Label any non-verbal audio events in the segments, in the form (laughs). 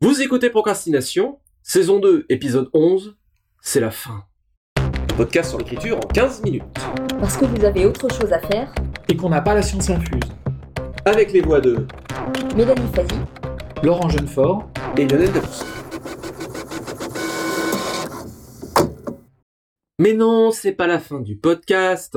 Vous écoutez Procrastination, saison 2, épisode 11, c'est la fin. Podcast sur l'écriture en 15 minutes. Parce que vous avez autre chose à faire. Et qu'on n'a pas la science infuse. Avec les voix de Mélanie Fazi, Laurent Jeunefort. et Lionel Debousse. Mais non, c'est pas la fin du podcast.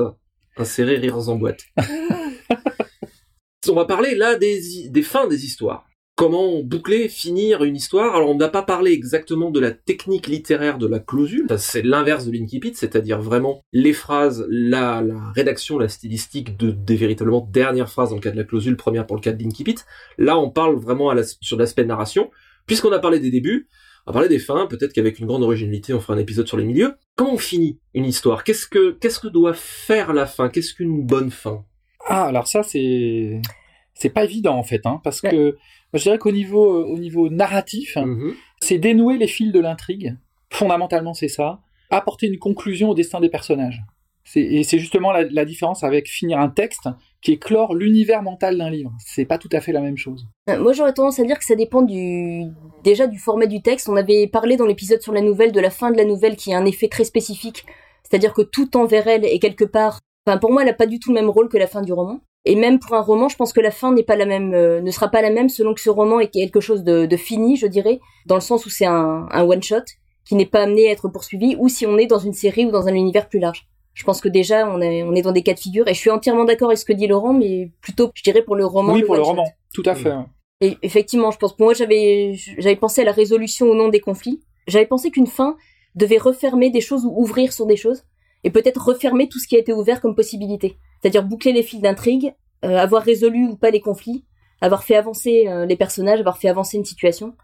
Insérez rires en boîte. (laughs) on va parler là des, des fins des histoires. Comment boucler, finir une histoire. Alors on n'a pas parlé exactement de la technique littéraire de la clausule, c'est l'inverse de l'incipit, c'est-à-dire vraiment les phrases, la, la rédaction, la stylistique de, des véritablement dernières phrases dans le cas de la clausule, première pour le cas de l'incipit. Là on parle vraiment à la- sur l'aspect narration. Puisqu'on a parlé des débuts, on va parler des fins, peut-être qu'avec une grande originalité on fera un épisode sur les milieux. Comment on finit une histoire? Qu'est-ce que qu'est-ce que doit faire la fin? Qu'est-ce qu'une bonne fin? Ah, alors ça, c'est. C'est pas évident, en fait, hein, parce Ouais. que je dirais qu'au niveau, euh, au niveau narratif, Mhm. c'est dénouer les fils de l'intrigue. Fondamentalement, c'est ça. Apporter une conclusion au destin des personnages. Et c'est justement la, la différence avec finir un texte qui éclore l'univers mental d'un livre. C'est pas tout à fait la même chose. Euh, Moi, j'aurais tendance à dire que ça dépend du déjà du format du texte. On avait parlé dans l'épisode sur la nouvelle de la fin de la nouvelle qui a un effet très spécifique, c'est-à-dire que tout envers elle est quelque part. Enfin, pour moi, elle a pas du tout le même rôle que la fin du roman. Et même pour un roman, je pense que la fin n'est pas la même, euh, ne sera pas la même selon que ce roman est quelque chose de, de fini, je dirais, dans le sens où c'est un, un one shot qui n'est pas amené à être poursuivi, ou si on est dans une série ou dans un univers plus large. Je pense que déjà, on est, on est dans des cas de figure, et je suis entièrement d'accord avec ce que dit Laurent, mais plutôt, je dirais, pour le roman. oui, pour le roman. Tout à fait. Et effectivement, je pense, pour moi, j'avais, j'avais pensé à la résolution ou non des conflits. J'avais pensé qu'une fin devait refermer des choses ou ouvrir sur des choses, et peut-être refermer tout ce qui a été ouvert comme possibilité. C'est-à-dire boucler les fils d'intrigue, euh, avoir résolu ou pas les conflits, avoir fait avancer euh, les personnages, avoir fait avancer une situation.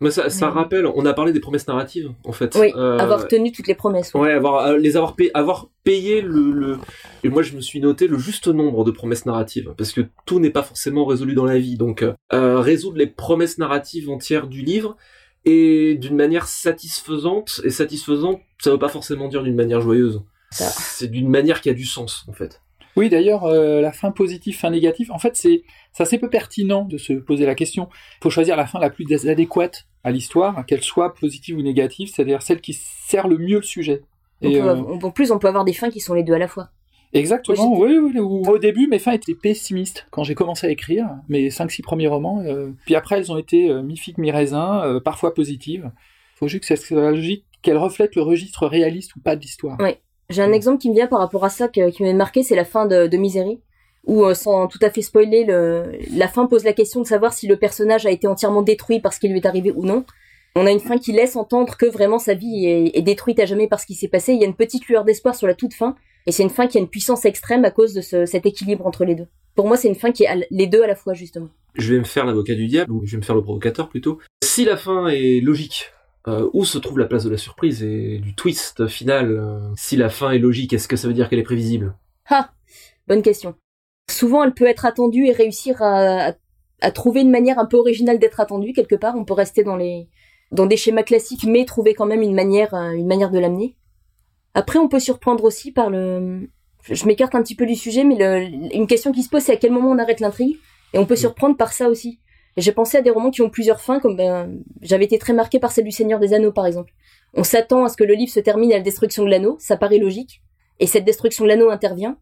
Mais ça, ça Oui. rappelle, on a parlé des promesses narratives en fait. Oui, Euh, avoir tenu toutes les promesses. oui. Ouais, avoir les avoir payé, avoir payé le, le et moi je me suis noté le juste nombre de promesses narratives parce que tout n'est pas forcément résolu dans la vie donc résoudre les promesses narratives entières du livre et d'une manière satisfaisante et satisfaisante ça veut pas forcément dire d'une manière joyeuse Ça. c'est d'une manière qui a du sens en fait Oui, d'ailleurs, euh, la fin positive, fin négative, en fait, c'est c'est assez peu pertinent de se poser la question. Il faut choisir la fin la plus adéquate à l'histoire, qu'elle soit positive ou négative, c'est-à-dire celle qui sert le mieux le sujet. On Et, peut euh, en plus, on peut avoir des fins qui sont les deux à la fois. exactement, oui, oui, oui. Au début, mes fins étaient pessimistes quand j'ai commencé à écrire mes 5-6 premiers romans. euh, puis après, elles ont été euh, mi-figue, mi-raisin, parfois positives. Il faut juste que la logique, qu'elle reflète le registre réaliste ou pas de l'histoire. Ouais. J'ai un Mm. exemple qui me vient par rapport à ça que- qui m'a marqué, c'est la fin de, de Misery, où euh, sans tout à fait spoiler, le, la fin pose la question de savoir si le personnage a été entièrement détruit parce qu'il lui est arrivé ou non. On a une fin qui laisse entendre que vraiment sa vie est, est détruite à jamais par ce qui s'est passé. Il y a une petite lueur d'espoir sur la toute fin, et c'est une fin qui a une puissance extrême à cause de ce- cet équilibre entre les deux. Pour moi, c'est une fin qui est à les deux à la fois, justement. je vais me faire l'avocat du diable ou je vais me faire le provocateur plutôt si la fin est logique euh, où se trouve la place de la surprise et du twist final euh, si la fin est logique est-ce que ça veut dire qu'elle est prévisible? Ah, bonne question. Souvent, elle peut être attendue et réussir à, à- à trouver une manière un peu originale d'être attendue quelque part. On peut rester dans les dans des schémas classiques, mais trouver quand même une manière euh, une manière de l'amener. Après, on peut surprendre aussi par le. Je m'écarte un petit peu du sujet, mais le- une question qui se pose, c'est à quel moment on arrête l'intrigue, et on peut surprendre par ça aussi. J'ai pensé à des romans qui ont plusieurs fins, comme ben, j'avais été très marqué par celle du Seigneur des Anneaux, par exemple. On s'attend à ce que le livre se termine à la destruction de l'anneau, ça paraît logique, et cette destruction de l'anneau intervient,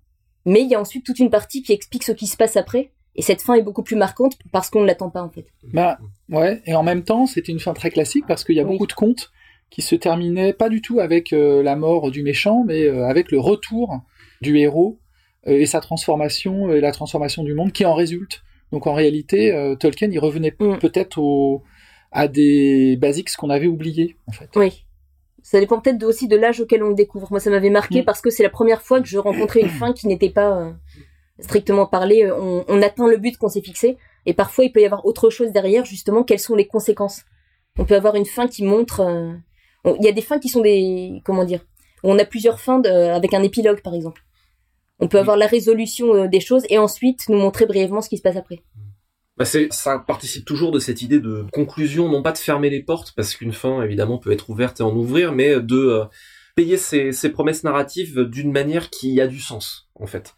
mais il y a ensuite toute une partie qui explique ce qui se passe après. Et cette fin est beaucoup plus marquante parce qu'on ne l'attend pas en fait. Bah, ouais, et en même temps, c'était une fin très classique parce qu'il y a Oui. beaucoup de contes qui se terminaient pas du tout avec euh, la mort du méchant, mais euh, avec le retour du héros euh, et sa transformation et la transformation du monde qui en résulte. Donc en réalité, euh, Tolkien, il revenait Mm. peut-être au, à des basics qu'on avait oubliés, en fait. Oui. Ça dépend peut-être aussi de l'âge auquel on le découvre. Moi, ça m'avait marqué Mm. parce que c'est la première fois que je rencontrais une fin qui n'était pas euh, strictement parlée. euh, On, on atteint le but qu'on s'est fixé. Et parfois, il peut y avoir autre chose derrière, justement, quelles sont les conséquences. On peut avoir une fin qui montre... euh, on- Il y a des fins qui sont des... Comment dire On a plusieurs fins de- avec un épilogue, par exemple. On peut Oui. avoir la résolution euh, des choses et ensuite nous montrer brièvement ce qui se passe après. Bah, ça participe toujours de cette idée de conclusion, non pas de fermer les portes, parce qu'une fin, évidemment, peut être ouverte et en ouvrir, mais de euh, payer ses, ses promesses narratives d'une manière qui a du sens, en fait.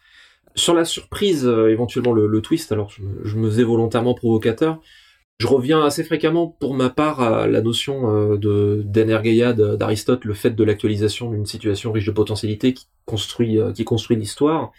Sur la surprise, euh, éventuellement le, le twist, alors je me, je me faisais volontairement provocateur, Je reviens assez fréquemment pour ma part à la notion de d'Energeia d'Aristote, le fait de l'actualisation d'une situation riche de potentialités qui construit qui construit l'histoire.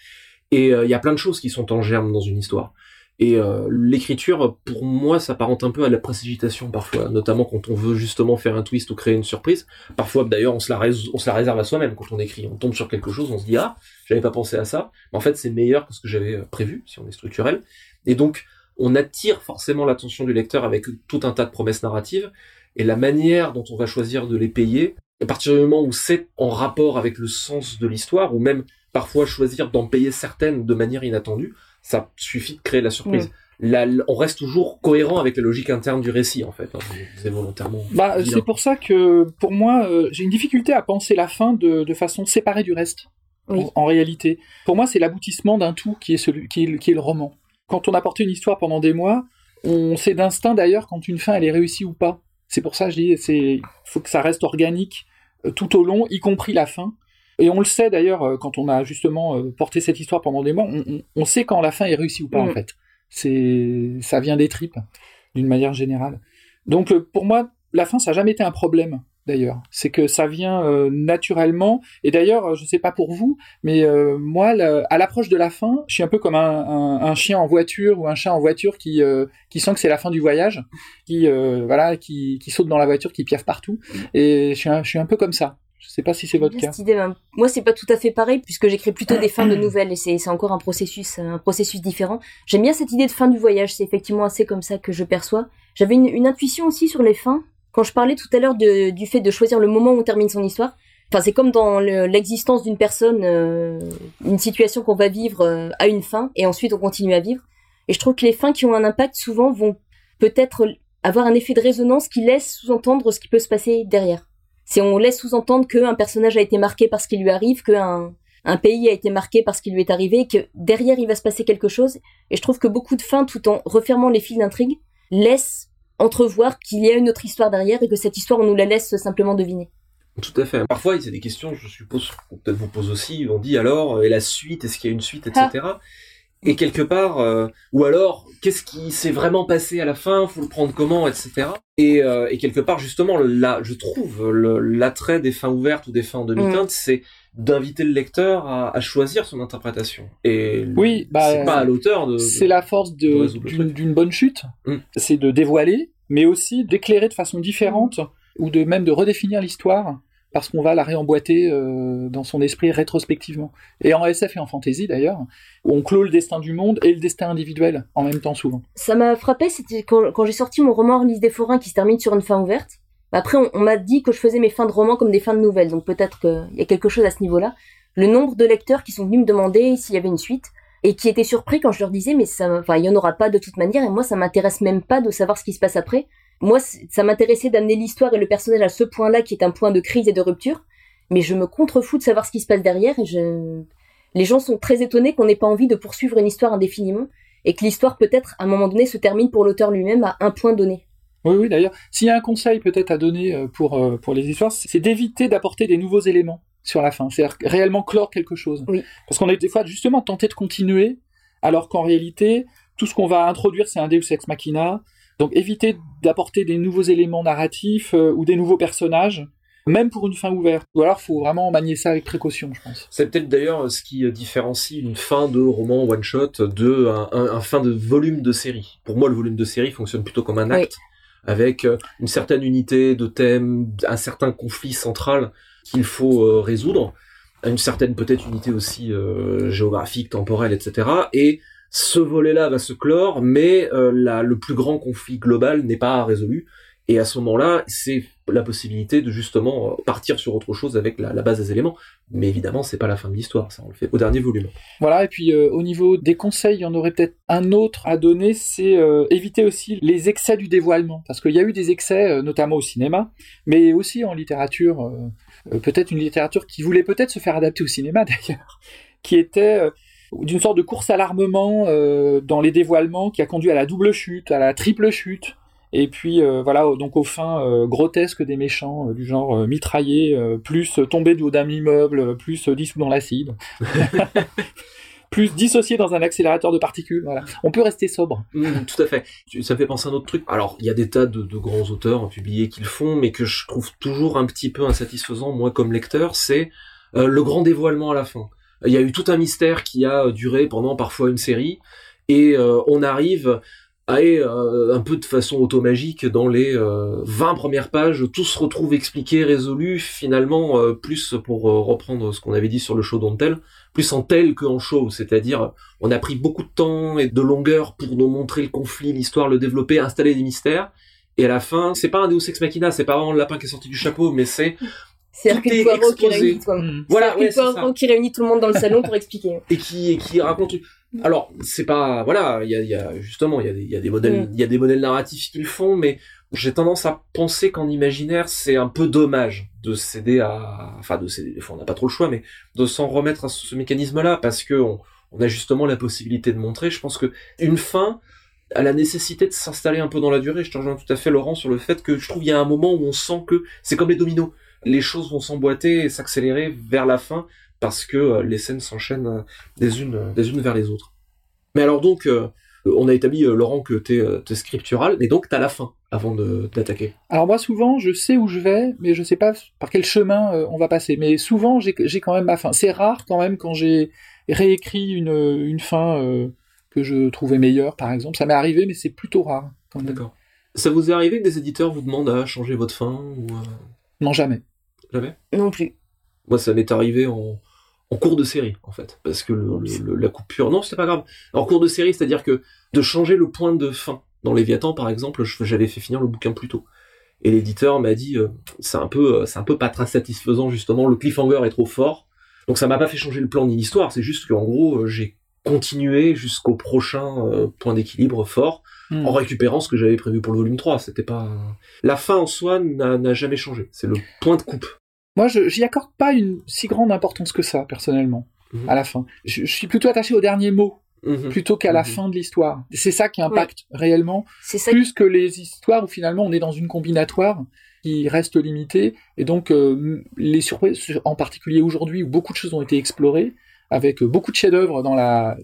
Et il y a plein de choses qui sont en germe dans une histoire. Et euh, l'écriture, pour moi, s'apparente un peu à la précipitation parfois, notamment quand on veut justement faire un twist ou créer une surprise. Parfois, d'ailleurs, on se la, réserve à soi-même quand on écrit. On tombe sur quelque chose, on se dit ah, j'avais pas pensé à ça. Mais en fait, c'est meilleur que ce que j'avais euh, prévu si on est structurel. Et donc, on attire forcément l'attention du lecteur avec tout un tas de promesses narratives. Et la manière dont on va choisir de les payer, à partir du moment où c'est en rapport avec le sens de l'histoire, ou même parfois choisir d'en payer certaines de manière inattendue, ça suffit de créer la surprise. on reste toujours cohérent avec la logique interne du récit, en fait. c'est hein. volontairement. Bah, c'est pour ça que, pour moi, euh, j'ai une difficulté à penser la fin de, façon séparée du reste. En, réalité, pour moi, c'est l'aboutissement d'un tout qui est celui, qui est, le roman. Quand on a porté une histoire pendant des mois, on sait d'instinct d'ailleurs quand une fin elle est réussie ou pas. C'est pour ça que je dis, c'est, faut que ça reste organique euh, tout au long, y compris la fin. Et on le sait d'ailleurs euh, quand on a justement euh, porté cette histoire pendant des mois, on, sait quand la fin est réussie ou pas en mm. fait. C'est ça vient des tripes d'une manière générale. Donc pour moi, la fin ça n'a jamais été un problème d'ailleurs. C'est que ça vient naturellement. Et d'ailleurs, je sais pas pour vous, mais moi, à l'approche de la fin, je suis un peu comme un, chien en voiture ou un chat en voiture qui qui sent que c'est la fin du voyage, qui voilà, qui, qui saute dans la voiture, qui piaffe partout. Et je suis je suis un peu comme ça. Je sais pas si c'est votre cas. Ben, moi, c'est pas tout à fait pareil puisque j'écris plutôt des fins de nouvelles et c'est encore un processus, un processus différent. J'aime bien cette idée de fin du voyage. C'est effectivement assez comme ça que je perçois. J'avais une, intuition aussi sur les fins quand je parlais tout à l'heure du fait de choisir le moment où on termine son histoire. Enfin, c'est comme dans l'existence d'une personne, euh, une situation qu'on va vivre euh, à une fin et ensuite on continue à vivre. Et je trouve que les fins qui ont un impact souvent vont peut-être avoir un effet de résonance qui laisse sous-entendre ce qui peut se passer derrière. Si on laisse sous-entendre qu'un personnage a été marqué par ce qui lui arrive, qu'un un pays a été marqué par ce qui lui est arrivé, que derrière il va se passer quelque chose. Et je trouve que beaucoup de fins, tout en refermant les fils d'intrigue, laissent entrevoir qu'il y a une autre histoire derrière et que cette histoire, on nous la laisse simplement deviner. Tout à fait. Parfois, a des questions, je suppose, qu'on peut-être vous pose aussi. On dit alors, et la suite, est-ce qu'il y a une suite, etc et quelque part, euh, ou alors, qu'est-ce qui s'est vraiment passé à la fin, faut le prendre comment, etc. Et, euh, et quelque part, justement, là, je trouve l'attrait des fins ouvertes ou des fins en demi-teinte, mm. c'est d'inviter le lecteur à, choisir son interprétation. Et oui, bah, c'est pas à l'auteur de. C'est la force d'une bonne chute, mm. c'est de dévoiler, mais aussi d'éclairer de façon différente ou de même de redéfinir l'histoire parce qu'on va la réemboîter euh, dans son esprit rétrospectivement. Et en SF et en fantasy d'ailleurs, on clôt le destin du monde et le destin individuel en même temps souvent. Ça m'a frappé, c'était quand, j'ai sorti mon roman Lise des forains qui se termine sur une fin ouverte. Après, on, m'a dit que je faisais mes fins de roman comme des fins de nouvelles, donc peut-être qu'il y a quelque chose à ce niveau-là. Le nombre de lecteurs qui sont venus me demander s'il y avait une suite et qui étaient surpris quand je leur disais mais enfin il y en aura pas de toute manière et moi ça m'intéresse même pas de savoir ce qui se passe après moi, ça m'intéressait d'amener l'histoire et le personnage à ce point-là qui est un point de crise et de rupture, mais je me contrefous de savoir ce qui se passe derrière et je... les gens sont très étonnés qu'on n'ait pas envie de poursuivre une histoire indéfiniment et que l'histoire peut-être à un moment donné se termine pour l'auteur lui-même à un point donné. Oui, oui, d'ailleurs, s'il y a un conseil peut-être à donner euh, pour, euh, pour les histoires, c'est d'éviter d'apporter des nouveaux éléments sur la fin, c'est-à-dire réellement clore quelque chose. Oui. Parce qu'on est des fois justement tenté de continuer, alors qu'en réalité, tout ce qu'on va introduire, c'est un Deus Ex Machina, donc éviter d'apporter des nouveaux éléments narratifs euh, ou des nouveaux personnages, même pour une fin ouverte. Ou alors faut vraiment manier ça avec précaution, je pense. C'est peut-être d'ailleurs ce qui différencie une fin de roman one shot de un, fin de volume de série. Pour moi, le volume de série fonctionne plutôt comme un acte. Avec euh, une certaine unité de thème, un certain conflit central qu'il faut euh, résoudre, une certaine peut-être unité aussi géographique, temporelle, etc. Et ce volet-là va se clore, mais euh, le plus grand conflit global n'est pas résolu. Et à ce moment-là, c'est la possibilité de justement euh, partir sur autre chose avec la, base des éléments. Mais évidemment, c'est pas la fin de l'histoire, ça on le fait au dernier volume. Voilà, et puis euh, au niveau des conseils, il y en aurait peut-être un autre à donner, c'est éviter aussi les excès du dévoilement. Parce qu'il y a eu des excès, notamment au cinéma, mais aussi en littérature, peut-être une littérature qui voulait peut-être se faire adapter au cinéma (laughs) d'ailleurs, qui était d'une sorte de course à l'armement euh, dans les dévoilements qui a conduit à la double chute, à la triple chute. Et puis euh, voilà, donc aux fins euh, grotesques des méchants, du genre mitraillé, plus tomber du haut d'un immeuble, plus dissous dans l'acide. (laughs) plus dissocié dans un accélérateur de particules. Voilà. On peut rester sobre. Mm, tout à fait. Ça me fait penser à un autre truc. Alors, il y a des tas de, de grands auteurs publiés qui le font, mais que je trouve toujours un petit peu insatisfaisant, moi, comme lecteur, c'est euh, le grand dévoilement à la fin. Il y a eu tout un mystère qui a duré pendant parfois une série, et euh, on arrive à euh, un peu de façon automagique dans les 20 premières pages, tout se retrouve expliqué, résolu, finalement, plus pour reprendre ce qu'on avait dit sur le show d'Ontel, plus en tel que en show, c'est-à-dire on a pris beaucoup de temps et de longueur pour nous montrer le conflit, l'histoire, le développer, installer des mystères, et à la fin, c'est pas un Deus Ex Machina, c'est pas vraiment le lapin qui est sorti du chapeau, mais c'est (laughs) c'est Hercule Poirot qui réunit. Mmh. Voilà, ouais, Poirot qui réunit tout le monde dans le salon pour expliquer. Et qui, et qui raconte. Alors, c'est pas, voilà, il y a, y a, justement, il y a des, il y a des modèles, il y a des modèles narratifs qui le font, mais j'ai tendance à penser qu'en imaginaire, c'est un peu dommage de céder à, enfin, de céder, on n'a pas trop le choix, mais de s'en remettre à ce, mécanisme-là, parce que on, on a justement la possibilité de montrer. Je pense que une fin, a la nécessité de s'installer un peu dans la durée. Je te rejoins tout à fait, Laurent, sur le fait que je trouve qu'il y a un moment où on sent que c'est comme les dominos les choses vont s'emboîter et s'accélérer vers la fin parce que euh, les scènes s'enchaînent euh, des unes, euh, des unes vers les autres. Mais alors donc, on a établi, Laurent, que t'es es scriptural, mais donc t'as la fin avant d'attaquer. Alors moi, souvent, je sais où je vais, mais je sais pas par quel chemin on va passer. Mais souvent, j'ai quand même ma fin. C'est rare quand même quand j'ai réécrit une, une fin que je trouvais meilleure, par exemple. Ça m'est arrivé, mais c'est plutôt rare. D'accord. Ça vous est arrivé que des éditeurs vous demandent à changer votre fin ou Non, jamais. Jamais? Non plus. Moi, ça m'est arrivé en, cours de série, en fait. Parce que la coupure. Non, c'était pas grave. En cours de série, c'est-à-dire que de changer le point de fin. Dans Léviathan, par exemple, j'avais fait finir le bouquin plus tôt. Et l'éditeur m'a dit, euh, c'est un peu, euh, c'est un peu pas très satisfaisant, justement, le cliffhanger est trop fort. Donc ça m'a pas fait changer le plan ni l'histoire, c'est juste qu'en gros, euh, j'ai continué jusqu'au prochain point d'équilibre fort, hmm. en récupérant ce que j'avais prévu pour le volume 3. C'était pas... La fin en soi n'a jamais changé. C'est le point de coupe. Moi, je j'y accorde pas une si grande importance que ça, personnellement, mhm. à la fin. Je, suis plutôt attaché au dernier mot, mhm. plutôt qu'à la mhm. fin de l'histoire. C'est ça qui impacte réellement, plus que les histoires où finalement on est dans une combinatoire qui reste limitée, et donc euh, les surprises, en particulier aujourd'hui où beaucoup de choses ont été explorées, avec beaucoup de chefs-d'œuvre dans la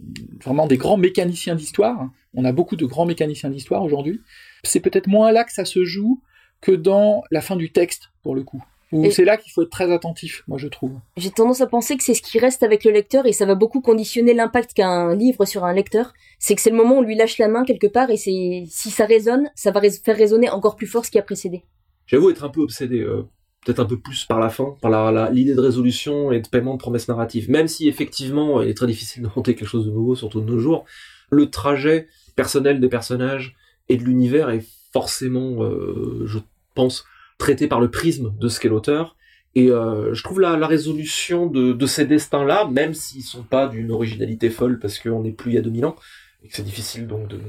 vraiment des grands mécaniciens d'histoire. On a beaucoup de grands mécaniciens d'histoire aujourd'hui. C'est peut-être moins là que ça se joue que dans la fin du texte pour le coup c'est là qu'il faut être très attentif, moi je trouve. J'ai tendance à penser que c'est ce qui reste avec le lecteur et ça va beaucoup conditionner l'impact qu'un livre sur un lecteur. C'est que c'est le moment où on lui lâche la main quelque part et c'est si ça résonne, ça va faire résonner encore plus fort ce qui a précédé. J'avoue être un peu obsédé, euh, peut-être un peu plus par la fin, par l'idée de résolution et de paiement de promesses narratives. Même si effectivement il est très difficile de monter quelque chose de nouveau, surtout de nos jours, le trajet personnel des personnages et de l'univers est forcément, euh, je pense, traité par le prisme de ce qu'est l'auteur. Et euh, je trouve la, résolution de, ces destins-là, même s'ils sont pas d'une originalité folle parce qu'on n'est plus il y a 2000 ans, et que c'est difficile donc de,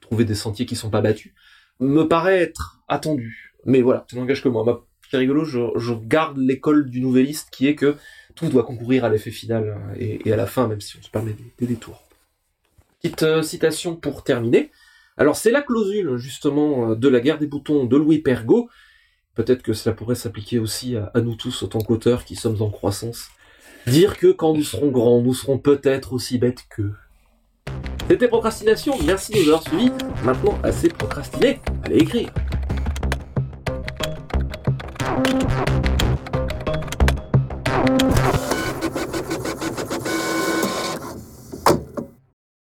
trouver des sentiers qui sont pas battus, me paraît être attendu. Mais voilà, ça n'engage que moi. c'est rigolo, je, garde l'école du nouvelliste qui est que tout doit concourir à l'effet final euh, et, à la fin, même si on se permet des, détours. Petite euh, citation pour terminer. Alors c'est la clausule justement de la guerre des boutons de Louis Pergaud peut-être que cela pourrait s'appliquer aussi à, nous tous, autant qu'auteurs qui sommes en croissance. Dire que quand nous serons grands, nous serons peut-être aussi bêtes qu'eux. C'était Procrastination, merci de nous avoir suivis. Maintenant, assez procrastiné, allez écrire.